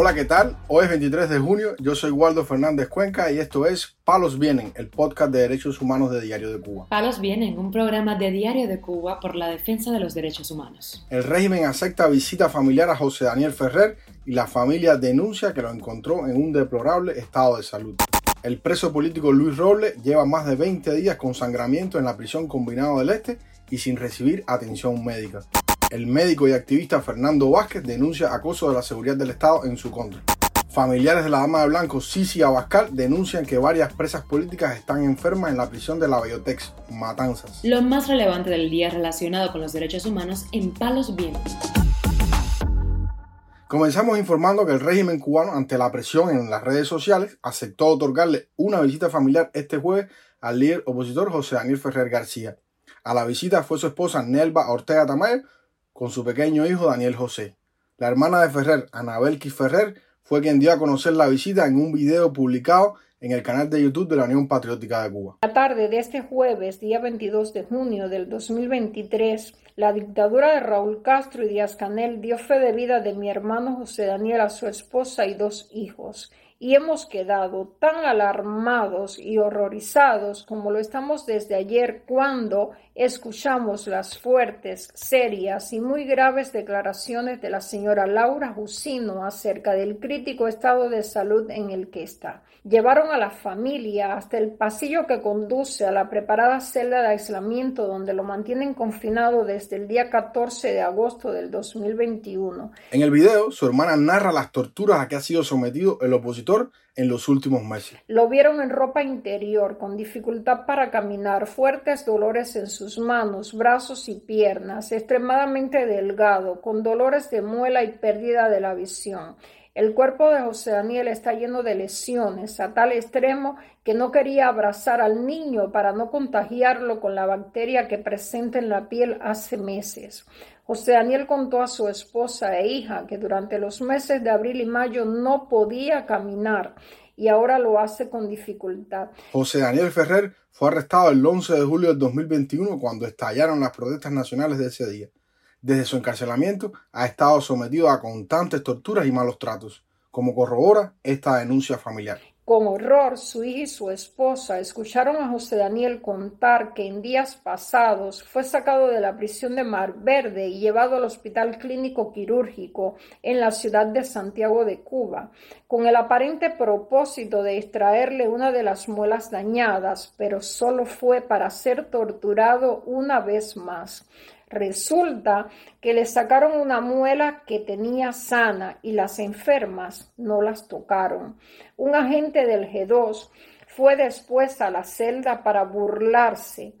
Hola, ¿qué tal? Hoy es 23 de junio, yo soy Waldo Fernández Cuenca y esto es Palos Vienen, el podcast de derechos humanos de Diario de Cuba. Palos Vienen, un programa de Diario de Cuba por la defensa de los derechos humanos. El régimen acepta visita familiar a José Daniel Ferrer y la familia denuncia que lo encontró en un deplorable estado de salud. El preso político Luis Robles lleva más de 20 días con sangramiento en la prisión combinado del Este y sin recibir atención médica. El médico y activista Fernando Vázquez denuncia acoso de la seguridad del Estado en su contra. Familiares de la dama de blanco Sisi Abascal denuncian que varias presas políticas están enfermas en la prisión de la Biotex, Matanzas. Lo más relevante del día relacionado con los derechos humanos en Palos Vientos. Comenzamos informando que el régimen cubano, ante la presión en las redes sociales, aceptó otorgarle una visita familiar este jueves al líder opositor José Daniel Ferrer García. A la visita fue su esposa Nelva Ortega Tamayo, con su pequeño hijo Daniel José. La hermana de Ferrer, Anabel Ferrer, fue quien dio a conocer la visita en un video publicado en el canal de YouTube de la Unión Patriótica de Cuba. La tarde de este jueves, día 22 de junio del 2023, la dictadura de Raúl Castro y Díaz Canel dio fe de vida de mi hermano José Daniel a su esposa y dos hijos y hemos quedado tan alarmados y horrorizados como lo estamos desde ayer cuando escuchamos las fuertes, serias y muy graves declaraciones de la señora Laura Jusino acerca del crítico estado de salud en el que está. Llevaron a la familia hasta el pasillo que conduce a la preparada celda de aislamiento donde lo mantienen confinado desde el día 14 de agosto del 2021. En el video, su hermana narra las torturas a que ha sido sometido el opositor en los últimos meses. Lo vieron en ropa interior, con dificultad para caminar, fuertes dolores en sus manos, brazos y piernas, extremadamente delgado, con dolores de muela y pérdida de la visión. El cuerpo de José Daniel está lleno de lesiones, a tal extremo que no quería abrazar al niño para no contagiarlo con la bacteria que presenta en la piel hace meses. José Daniel contó a su esposa e hija que durante los meses de abril y mayo no podía caminar y ahora lo hace con dificultad. José Daniel Ferrer fue arrestado el 11 de julio del 2021 cuando estallaron las protestas nacionales de ese día. Desde su encarcelamiento ha estado sometido a constantes torturas y malos tratos, como corrobora esta denuncia familiar. Con horror, su hija y su esposa escucharon a José Daniel contar que en días pasados fue sacado de la prisión de Mar Verde y llevado al Hospital Clínico Quirúrgico en la ciudad de Santiago de Cuba, con el aparente propósito de extraerle una de las muelas dañadas, pero solo fue para ser torturado una vez más. Resulta que le sacaron una muela que tenía sana y las enfermas no las tocaron. Un agente del G2 fue después a la celda para burlarse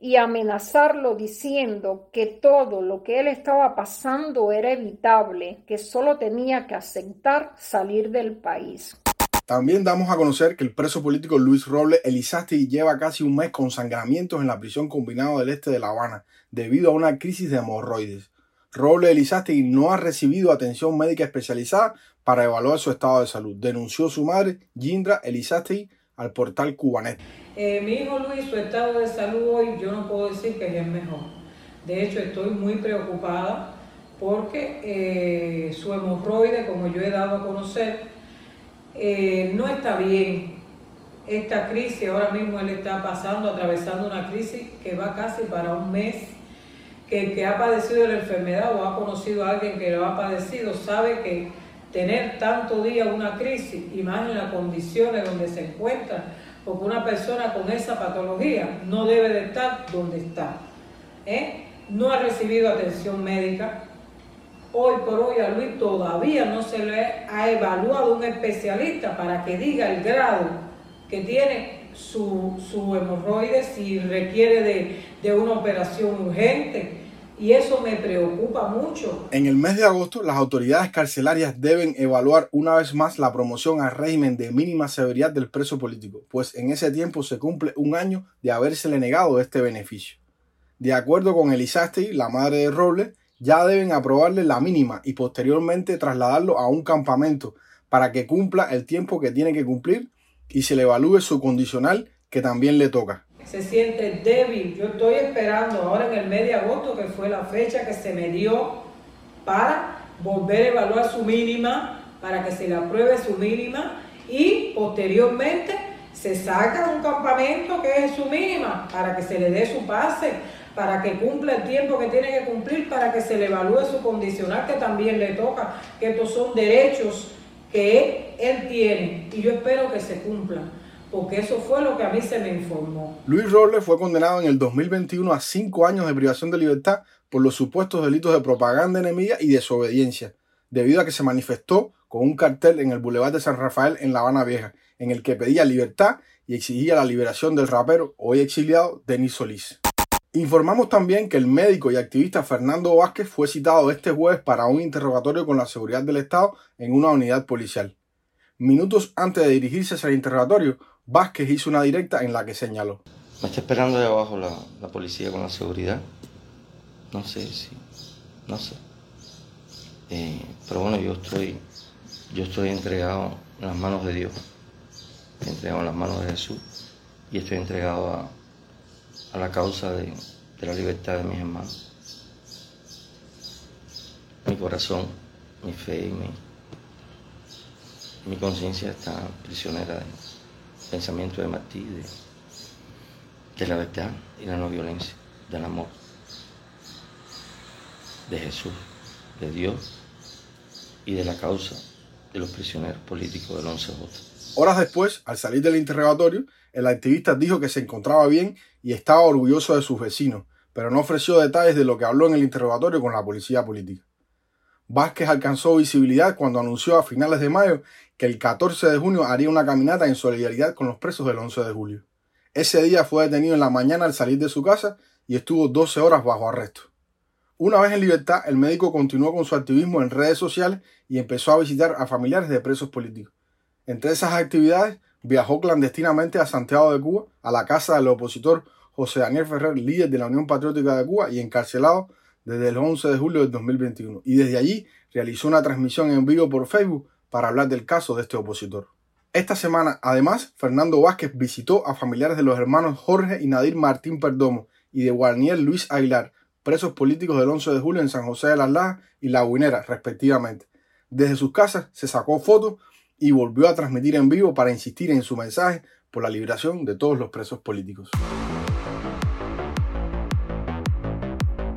y amenazarlo diciendo que todo lo que él estaba pasando era evitable, que solo tenía que aceptar salir del país. También damos a conocer que el preso político Luis Robles Elizasti lleva casi un mes con sangramientos en la prisión combinada del este de La Habana debido a una crisis de hemorroides. Robles Elizasti no ha recibido atención médica especializada para evaluar su estado de salud, denunció su madre, Gindra Elizasti, al portal Cubanet. Eh, mi hijo Luis, su estado de salud hoy yo no puedo decir que es el mejor. De hecho, estoy muy preocupada porque eh, su hemorroide, como yo he dado a conocer, eh, no está bien esta crisis, ahora mismo él está pasando, atravesando una crisis que va casi para un mes, que el que ha padecido la enfermedad o ha conocido a alguien que lo ha padecido sabe que tener tanto día una crisis y más en las condiciones donde se encuentra, porque una persona con esa patología no debe de estar donde está. ¿eh? No ha recibido atención médica, hoy por hoy a Luis todavía no se le ha evaluado un especialista para que diga el grado que tiene su, su hemorroide, si requiere de, de una operación urgente. Y eso me preocupa mucho. En el mes de agosto, las autoridades carcelarias deben evaluar una vez más la promoción al régimen de mínima severidad del preso político, pues en ese tiempo se cumple un año de habérsele negado este beneficio. De acuerdo con Elisasti, la madre de Robles, ya deben aprobarle la mínima y posteriormente trasladarlo a un campamento para que cumpla el tiempo que tiene que cumplir y se le evalúe su condicional que también le toca. Se siente débil. Yo estoy esperando ahora en el mes de agosto, que fue la fecha que se me dio para volver a evaluar su mínima, para que se le apruebe su mínima y posteriormente se saca un campamento que es su mínima para que se le dé su pase, para que cumpla el tiempo que tiene que cumplir, para que se le evalúe su condicional que también le toca, que estos son derechos que él tiene y yo espero que se cumplan porque eso fue lo que a mí se me informó. Luis Robles fue condenado en el 2021 a cinco años de privación de libertad por los supuestos delitos de propaganda enemiga y desobediencia, debido a que se manifestó con un cartel en el Boulevard de San Rafael en La Habana Vieja, en el que pedía libertad y exigía la liberación del rapero hoy exiliado Denis Solís. Informamos también que el médico y activista Fernando Vázquez fue citado este jueves para un interrogatorio con la seguridad del Estado en una unidad policial. Minutos antes de dirigirse al interrogatorio, Vázquez hizo una directa en la que señaló. Me está esperando de abajo la, policía con la seguridad. No sé si, no sé. Eh, pero bueno, yo estoy, yo estoy entregado en las manos de Dios, entregado en las manos de Jesús y estoy entregado a, a la causa de, de la libertad de mis hermanos. Mi corazón, mi fe y mi, mi conciencia está prisionera de pensamiento de Martí, de, la verdad y la no violencia, del amor, de Jesús, de Dios y de la causa de los prisioneros políticos del 11J. Horas después, al salir del interrogatorio, el activista dijo que se encontraba bien y estaba orgulloso de sus vecinos, pero no ofreció detalles de lo que habló en el interrogatorio con la policía política. Vázquez alcanzó visibilidad cuando anunció a finales de mayo que el 14 de junio haría una caminata en solidaridad con los presos del 11 de julio. Ese día fue detenido en la mañana al salir de su casa y estuvo 12 horas bajo arresto. Una vez en libertad, el médico continuó con su activismo en redes sociales y empezó a visitar a familiares de presos políticos. Entre esas actividades, viajó clandestinamente a Santiago de Cuba, a la casa del opositor José Daniel Ferrer, líder de la Unión Patriótica de Cuba y encarcelado desde el 11 de julio del 2021 y desde allí realizó una transmisión en vivo por Facebook para hablar del caso de este opositor. Esta semana, además, Fernando Vázquez visitó a familiares de los hermanos Jorge y Nadir Martín Perdomo y de Guarnier Luis Aguilar, presos políticos del 11 de julio en San José de las Lajas y La Guinera, respectivamente. Desde sus casas se sacó fotos y volvió a transmitir en vivo para insistir en su mensaje por la liberación de todos los presos políticos.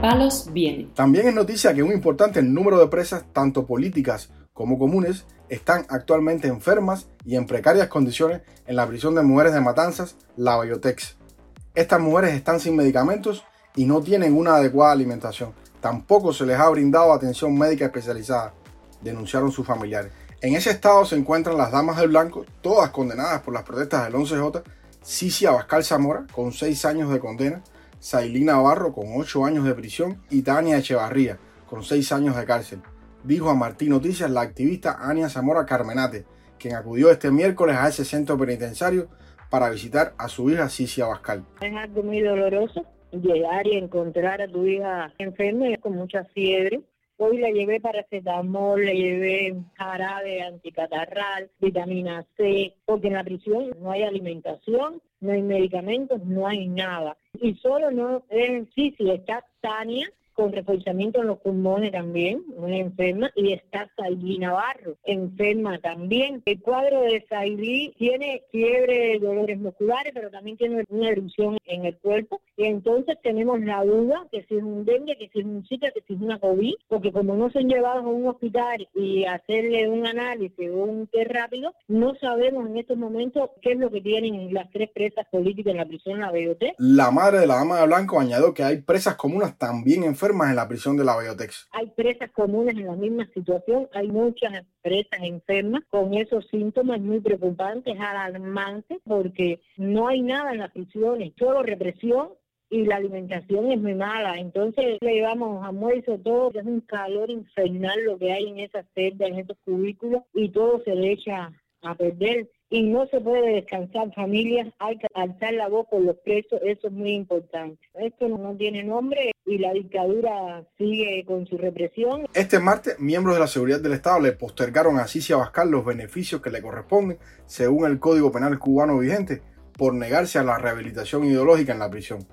palos viene. También es noticia que un importante número de presas, tanto políticas como comunes, están actualmente enfermas y en precarias condiciones en la prisión de mujeres de Matanzas, la Biotex. Estas mujeres están sin medicamentos y no tienen una adecuada alimentación. Tampoco se les ha brindado atención médica especializada, denunciaron sus familiares. En ese estado se encuentran las damas del blanco, todas condenadas por las protestas del 11J, Cici Abascal Zamora, con 6 años de condena, Sailina Navarro con 8 años de prisión y Tania Echevarría con 6 años de cárcel, dijo a Martín Noticias la activista Ania Zamora Carmenate, quien acudió este miércoles a ese centro penitenciario para visitar a su hija Cicia Bascal. Es algo muy doloroso llegar y encontrar a tu hija enferma y con mucha fiebre. Hoy la llevé paracetamol, le llevé jarabe anticatarral, vitamina C, porque en la prisión no hay alimentación, no hay medicamentos, no hay nada. Y solo no es, sí, sí, está Tania, con reforzamiento en los pulmones también, una enferma, y está Sailí Navarro, enferma también. El cuadro de Sailí tiene fiebre, dolores musculares, pero también tiene una erupción en el cuerpo, y entonces tenemos la duda que si es un dengue, que si es un zika, que si es una COVID, porque como no son llevados a un hospital y hacerle un análisis o un test rápido, no sabemos en estos momentos qué es lo que tienen las tres presas políticas en la prisión La BOT. La madre de la dama de blanco añadió que hay presas comunas también enfermas en la prisión de la Biotex. Hay presas comunes en la misma situación, hay muchas presas enfermas con esos síntomas muy preocupantes, alarmantes, porque no hay nada en las prisiones, solo represión y la alimentación es muy mala. Entonces le llevamos almuerzo, todo, es un calor infernal lo que hay en esas celdas, en esos cubículos, y todo se le echa a perder y no se puede descansar familias, hay que alzar la voz por los presos, eso es muy importante. Esto no tiene nombre y la dictadura sigue con su represión. Este martes, miembros de la seguridad del Estado le postergaron a Cicia Bascal los beneficios que le corresponden según el Código Penal cubano vigente por negarse a la rehabilitación ideológica en la prisión.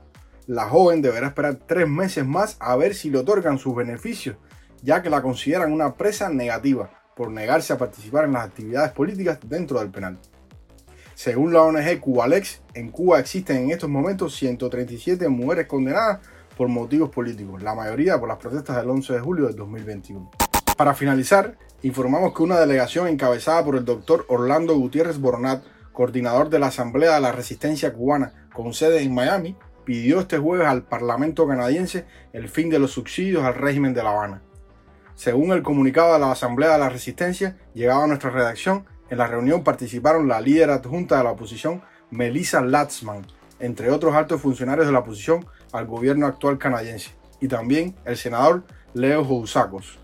La joven deberá esperar tres meses más a ver si le otorgan sus beneficios, ya que la consideran una presa negativa por negarse a participar en las actividades políticas dentro del penal. Según la ONG Cubalex, en Cuba existen en estos momentos 137 mujeres condenadas por motivos políticos, la mayoría por las protestas del 11 de julio de 2021. Para finalizar, informamos que una delegación encabezada por el doctor Orlando Gutiérrez Boronat, coordinador de la Asamblea de la Resistencia Cubana con sede en Miami, pidió este jueves al Parlamento canadiense el fin de los subsidios al régimen de La Habana. Según el comunicado de la Asamblea de la Resistencia, llegado a nuestra redacción, en la reunión participaron la líder adjunta de la oposición, Melissa Latzman, entre otros altos funcionarios de la oposición al gobierno actual canadiense, y también el senador Leo Jousakos.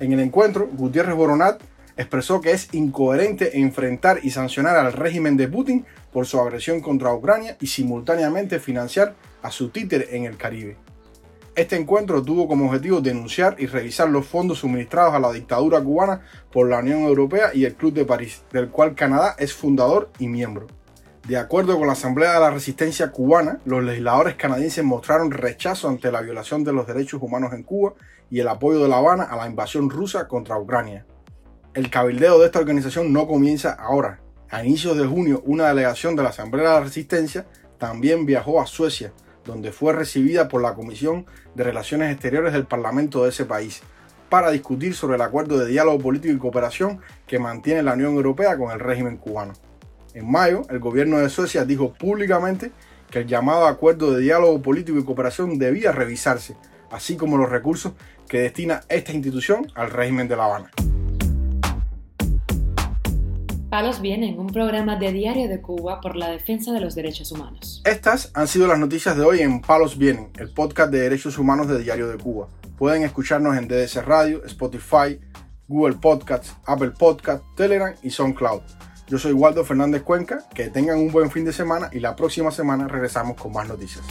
En el encuentro, Gutiérrez Boronat expresó que es incoherente enfrentar y sancionar al régimen de Putin por su agresión contra Ucrania y simultáneamente financiar a su títere en el Caribe. Este encuentro tuvo como objetivo denunciar y revisar los fondos suministrados a la dictadura cubana por la Unión Europea y el Club de París, del cual Canadá es fundador y miembro. De acuerdo con la Asamblea de la Resistencia Cubana, los legisladores canadienses mostraron rechazo ante la violación de los derechos humanos en Cuba y el apoyo de La Habana a la invasión rusa contra Ucrania. El cabildeo de esta organización no comienza ahora. A inicios de junio, una delegación de la Asamblea de la Resistencia también viajó a Suecia donde fue recibida por la Comisión de Relaciones Exteriores del Parlamento de ese país, para discutir sobre el acuerdo de diálogo político y cooperación que mantiene la Unión Europea con el régimen cubano. En mayo, el gobierno de Suecia dijo públicamente que el llamado acuerdo de diálogo político y cooperación debía revisarse, así como los recursos que destina esta institución al régimen de La Habana. Palos Vienen, un programa de Diario de Cuba por la defensa de los derechos humanos. Estas han sido las noticias de hoy en Palos Vienen, el podcast de derechos humanos de Diario de Cuba. Pueden escucharnos en DDS Radio, Spotify, Google Podcasts, Apple Podcasts, Telegram y SoundCloud. Yo soy Waldo Fernández Cuenca, que tengan un buen fin de semana y la próxima semana regresamos con más noticias.